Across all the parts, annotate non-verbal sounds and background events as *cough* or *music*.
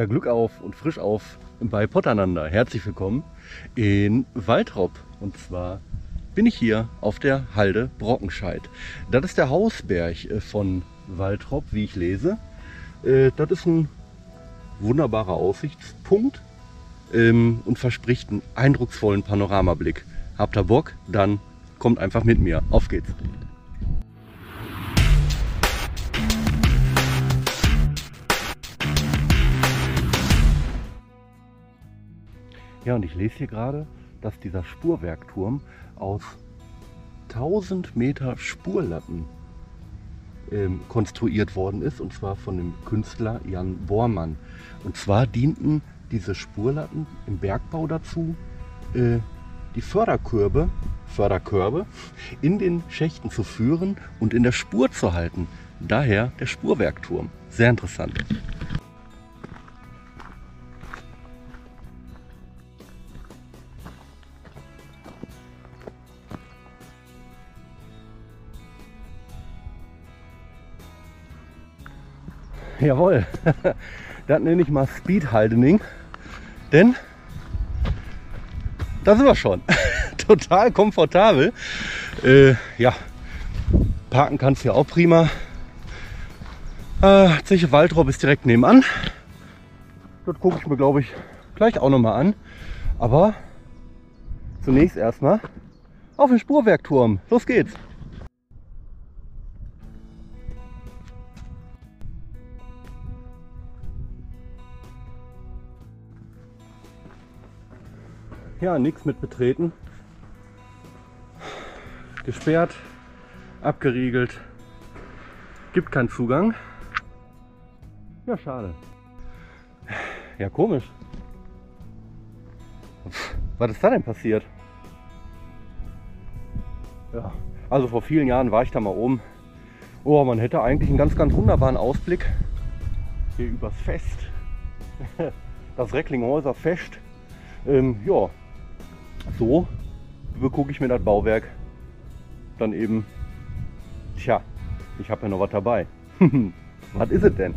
Ja, Glück auf und frisch auf bei Potternander. Herzlich willkommen in Waldrop. Und zwar bin ich hier auf der Halde Brockenscheid. Das ist der Hausberg äh, von Waldrop, wie ich lese. Äh, das ist ein wunderbarer Aussichtspunkt ähm, und verspricht einen eindrucksvollen Panoramablick. Habt ihr Bock? Dann kommt einfach mit mir. Auf geht's! Ja, und ich lese hier gerade, dass dieser Spurwerkturm aus 1000 Meter Spurlatten ähm, konstruiert worden ist, und zwar von dem Künstler Jan Bormann. Und zwar dienten diese Spurlatten im Bergbau dazu, äh, die Förderkörbe, Förderkörbe in den Schächten zu führen und in der Spur zu halten. Daher der Spurwerkturm. Sehr interessant. Jawohl, *laughs* das nenne ich mal Speed Hardening, denn da sind wir schon. *laughs* Total komfortabel. Äh, ja, parken kannst du ja auch prima. Äh, Zeche Waldrop ist direkt nebenan. Dort gucke ich mir, glaube ich, gleich auch nochmal an. Aber zunächst erstmal auf den Spurwerkturm. Los geht's! Ja, nichts mit betreten. Gesperrt, abgeriegelt, gibt keinen Zugang. Ja, schade. Ja, komisch. Was ist da denn passiert? Ja, also vor vielen Jahren war ich da mal oben. Oh, man hätte eigentlich einen ganz, ganz wunderbaren Ausblick hier übers Fest. *laughs* Das Recklinghäuser Fest. Ähm, ja, so begucke ich mir das Bauwerk dann eben, tja, ich habe ja noch was dabei. *laughs* was ist es denn?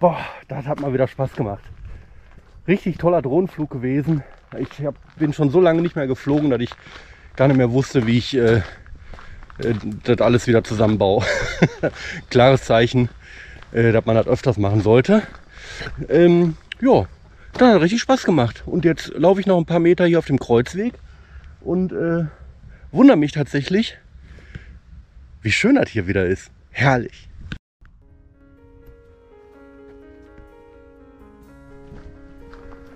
Boah, das hat mal wieder Spaß gemacht. Richtig toller Drohnenflug gewesen. Ich hab, bin schon so lange nicht mehr geflogen, dass ich gar nicht mehr wusste, wie ich äh, äh das alles wieder zusammenbaue. *laughs* Klares Zeichen, äh, dass man das öfters machen sollte. Ähm, ja, das hat richtig Spaß gemacht. Und jetzt laufe ich noch ein paar Meter hier auf dem Kreuzweg und äh, wundere mich tatsächlich, wie schön das hier wieder ist. Herrlich.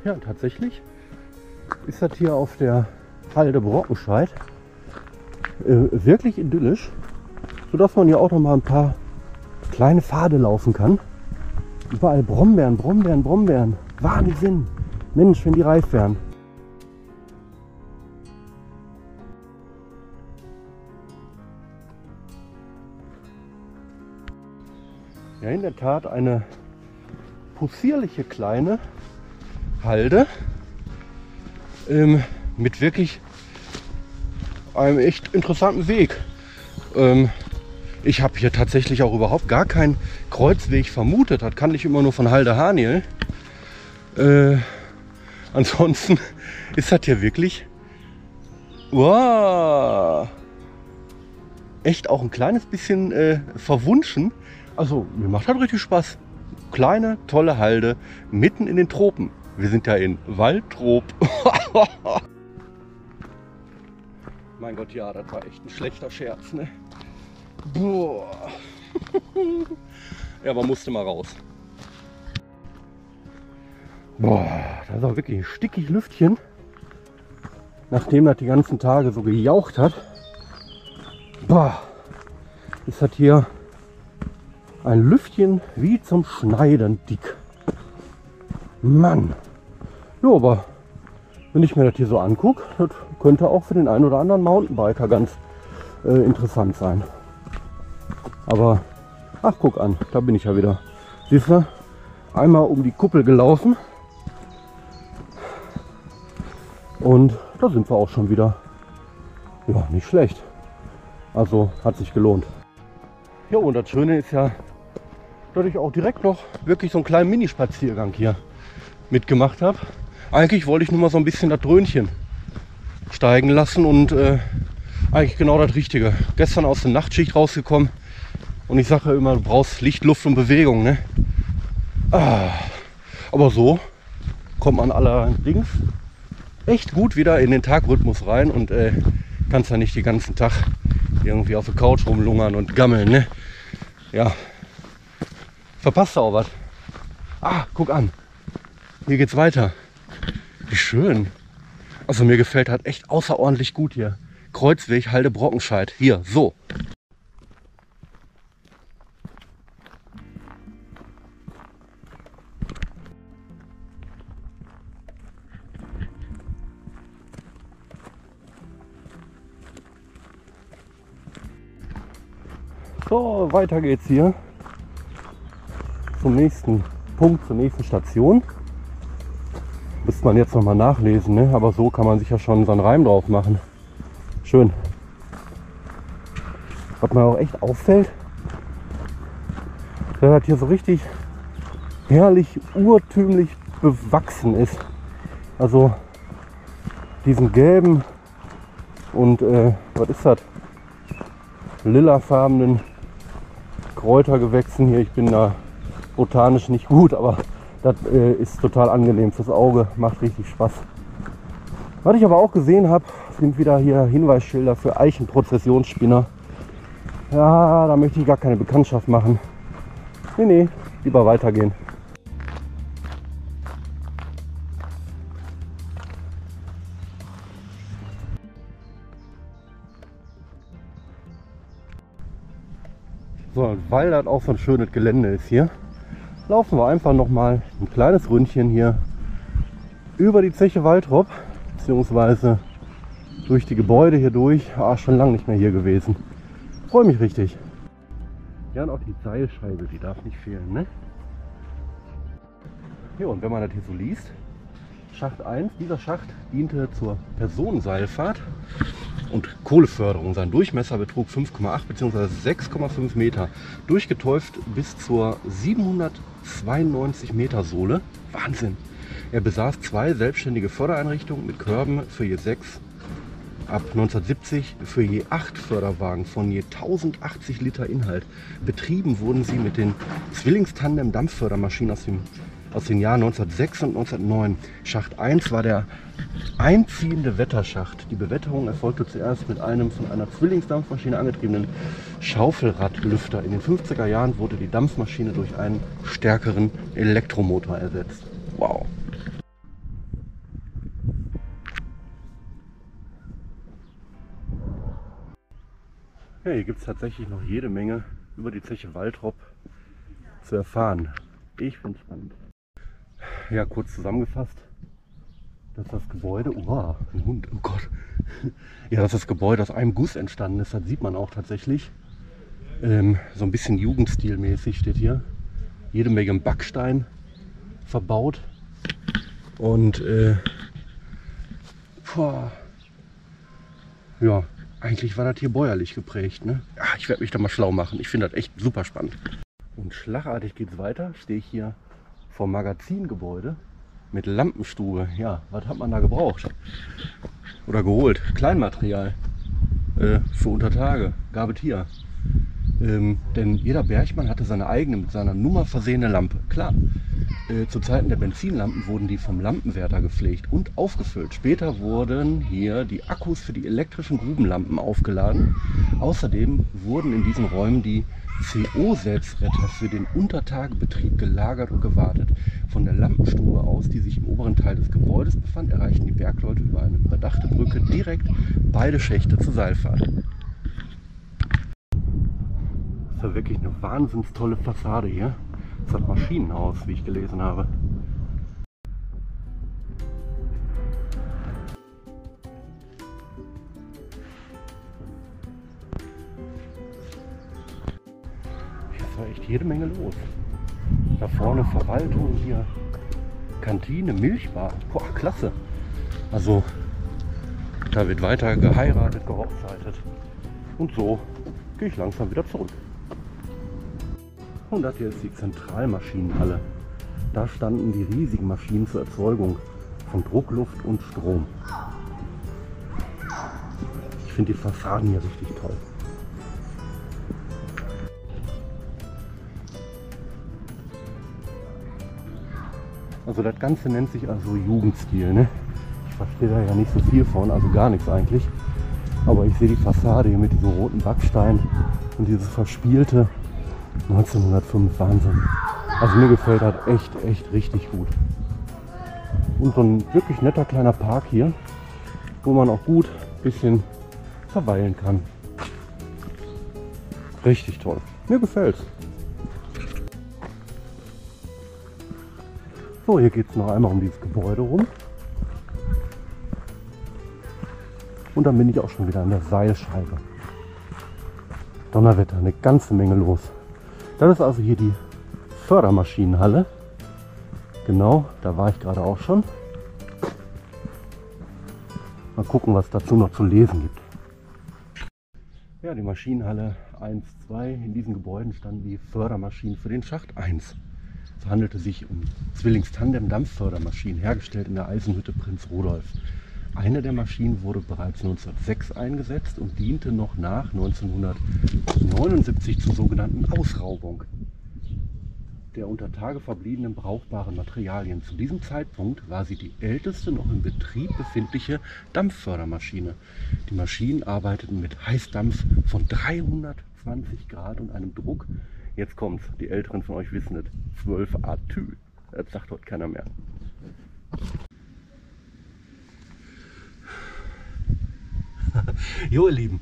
Ja, tatsächlich ist das hier auf der Halde Brockenscheid äh, wirklich idyllisch, sodass man hier auch noch mal ein paar kleine Pfade laufen kann. Überall Brombeeren, Brombeeren, Brombeeren. Wahnsinn! Mensch, wenn die reif wären. Ja, in der Tat eine possierliche kleine Halde ähm, mit wirklich einem echt interessanten Weg. Ähm, ich habe hier tatsächlich auch überhaupt gar keinen Kreuzweg vermutet. Das kann ich immer nur von Halde Haniel. Äh, ansonsten *laughs* ist das hier wirklich wow, echt auch ein kleines bisschen äh, verwunschen. Also mir macht das richtig Spaß. Kleine, tolle Halde mitten in den Tropen. Wir sind ja in Waldtrop. *laughs* mein Gott, ja, das war echt ein schlechter Scherz, ne? Boah. *laughs* ja, man musste mal raus. Boah, das ist auch wirklich ein stickig Lüftchen. Nachdem das die ganzen Tage so gejaucht hat. Boah, ist das hier ein Lüftchen wie zum Schneiden dick. Mann. Ja, aber wenn ich mir das hier so angucke, das könnte auch für den einen oder anderen Mountainbiker ganz äh, interessant sein. Aber, ach guck an, da bin ich ja wieder. Siehst du, einmal um die Kuppel gelaufen. Und da sind wir auch schon wieder. Ja, nicht schlecht. Also hat sich gelohnt. Ja, und das Schöne ist ja, dass ich auch direkt noch wirklich so einen kleinen Minispaziergang hier mitgemacht habe. Eigentlich wollte ich nur mal so ein bisschen das Dröhnchen steigen lassen und äh, eigentlich genau das Richtige. Gestern aus der Nachtschicht rausgekommen und ich sage immer, du brauchst Licht, Luft und Bewegung. Ne? Ah, aber so kommt man allerdings echt gut wieder in den Tagrhythmus rein und äh, kannst ja nicht den ganzen Tag irgendwie auf der Couch rumlungern und gammeln. Ne? Ja, verpasst auch was. Ah, guck an. Hier geht's weiter. Wie schön. Also mir gefällt halt echt außerordentlich gut hier. Kreuzweg, Halde Brockenscheid. Hier, so. So, weiter geht's hier zum nächsten Punkt, zur nächsten Station. Müsste man jetzt noch mal nachlesen, ne? aber so kann man sich ja schon so einen Reim drauf machen. Schön. Was mir auch echt auffällt, dass das hier so richtig herrlich urtümlich bewachsen ist. Also diesen gelben und äh, was ist das? Lilafarbenen Kräutergewächsen hier. Ich bin da botanisch nicht gut, aber das äh, ist total angenehm fürs Auge, macht richtig Spaß. Was ich aber auch gesehen habe, sind wieder hier Hinweisschilder für Eichenprozessionsspinner. Ja, da möchte ich gar keine Bekanntschaft machen. Nee, nee, lieber weitergehen. So, weil das auch so ein schönes Gelände ist hier, laufen wir einfach noch mal ein kleines Ründchen hier über die Zeche Waldrop, beziehungsweise durch die Gebäude hier durch. Ah, schon lange nicht mehr hier gewesen. Freue mich richtig. Ja, und auch die Seilscheibe, die darf nicht fehlen, ne? Ja, und wenn man das hier so liest, Schacht 1. Dieser Schacht diente zur Personenseilfahrt und Kohleförderung. Sein Durchmesser betrug 5,8 bzw. 6,5 Meter. Durchgetäuft bis zur 792 Meter Sohle. Wahnsinn! Er besaß zwei selbstständige Fördereinrichtungen mit Körben für je sechs, ab 1970 für je acht Förderwagen von je 1080 Liter Inhalt. Betrieben wurden sie mit den Zwillingstandem Dampffördermaschinen aus dem aus den Jahren 1906 und 1909. Schacht 1 war der einziehende Wetterschacht. Die Bewetterung erfolgte zuerst mit einem von einer Zwillingsdampfmaschine angetriebenen Schaufelradlüfter. In den 50er Jahren wurde die Dampfmaschine durch einen stärkeren Elektromotor ersetzt. Wow. Ja, hier gibt es tatsächlich noch jede Menge über die Zeche Waltrop zu erfahren. Ich es spannend. Ja, kurz zusammengefasst, dass das Gebäude, wow, ein Hund, oh Gott. Ja, dass das Gebäude aus einem Guss entstanden ist, das sieht man auch tatsächlich. Ähm, so ein bisschen Jugendstilmäßig steht hier. Jede Menge Backstein verbaut. Und äh, boah, ja, eigentlich war das hier bäuerlich geprägt. Ne? Ja, ich werde mich da mal schlau machen. Ich finde das echt super spannend. Und schlagartig geht es weiter. Stehe ich hier vom Magazingebäude mit Lampenstube. Ja, was hat man da gebraucht? Oder geholt? Kleinmaterial äh, für Untertage. Gab es hier. Ähm, denn jeder Bergmann hatte seine eigene mit seiner Nummer versehene Lampe. Klar, äh, zu Zeiten der Benzinlampen wurden die vom Lampenwärter gepflegt und aufgefüllt. Später wurden hier die Akkus für die elektrischen Grubenlampen aufgeladen. Außerdem wurden in diesen Räumen die CO-Selbstretter für den Untertagebetrieb gelagert und gewartet. Von der Lampenstube aus, die sich im oberen Teil des Gebäudes befand, erreichten die Bergleute über eine überdachte Brücke direkt beide Schächte zur Seilfahrt. War wirklich eine wahnsinns tolle Fassade hier. Das hat Maschinenhaus, wie ich gelesen habe. Hier war echt jede Menge los. Da vorne Verwaltung, hier Kantine, Milchbar. Boah, klasse. Also, da wird weiter geheiratet, gehochzeitet. Und so gehe ich langsam wieder zurück. Und das hier ist die Zentralmaschinenhalle. Da standen die riesigen Maschinen zur Erzeugung von Druckluft und Strom. Ich finde die Fassaden hier richtig toll. Also das Ganze nennt sich also Jugendstil. Ne? Ich verstehe da ja nicht so viel von, also gar nichts eigentlich. Aber ich sehe die Fassade hier mit diesem roten Backstein und dieses verspielte 1905, Wahnsinn. Also mir gefällt das echt, echt richtig gut. Und so ein wirklich netter kleiner Park hier, wo man auch gut ein bisschen verweilen kann. Richtig toll. Mir gefällt's. So, hier geht es noch einmal um dieses Gebäude rum. Und dann bin ich auch schon wieder an der Seilscheibe. Donnerwetter, eine ganze Menge los. Das ist also hier die Fördermaschinenhalle. Genau, da war ich gerade auch schon. Mal gucken, was dazu noch zu lesen gibt. Ja, die Maschinenhalle 1, 2. In diesen Gebäuden standen die Fördermaschinen für den Schacht 1. Es handelte sich um Zwillingstandem-Dampffördermaschinen, hergestellt in der Eisenhütte Prinz Rudolf. Eine der Maschinen wurde bereits 1906 eingesetzt und diente noch nach 1979 zur sogenannten Ausraubung der unter Tage verbliebenen brauchbaren Materialien. Zu diesem Zeitpunkt war sie die älteste noch in Betrieb befindliche Dampffördermaschine. Die Maschinen arbeiteten mit Heißdampf von 320 Grad und einem Druck, jetzt kommt's, die Älteren von euch wissen es, 12 Atü. Das sagt heute keiner mehr. *laughs* jo ihr Lieben,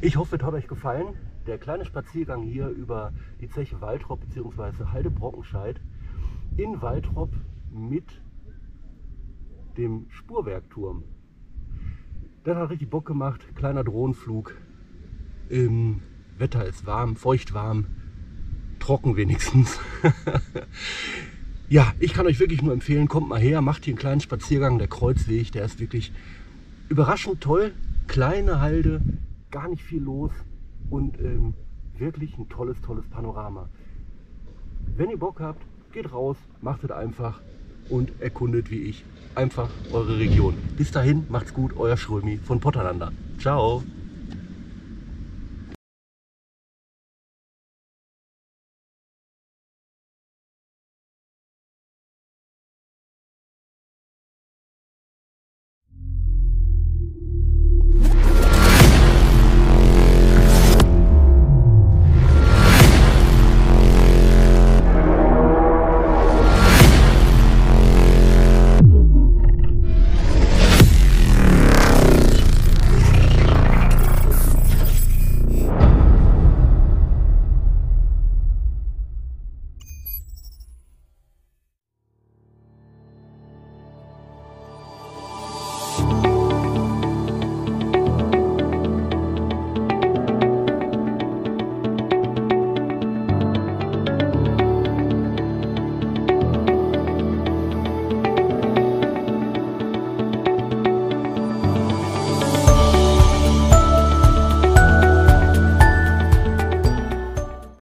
ich hoffe es hat euch gefallen. Der kleine Spaziergang hier über die Zeche Waldrop bzw. Halde Brockenscheid in Waldrop mit dem Spurwerkturm. Das hat richtig Bock gemacht. Kleiner Drohnenflug. Im Wetter ist warm, feucht warm, trocken wenigstens. *laughs* ja, ich kann euch wirklich nur empfehlen, kommt mal her, macht hier einen kleinen Spaziergang. Der Kreuzweg, der ist wirklich überraschend toll. Kleine Halde, gar nicht viel los und ähm, wirklich ein tolles, tolles Panorama. Wenn ihr Bock habt, geht raus, macht es einfach und erkundet wie ich einfach eure Region. Bis dahin, macht's gut, euer Schrömi von Potterlander. Ciao!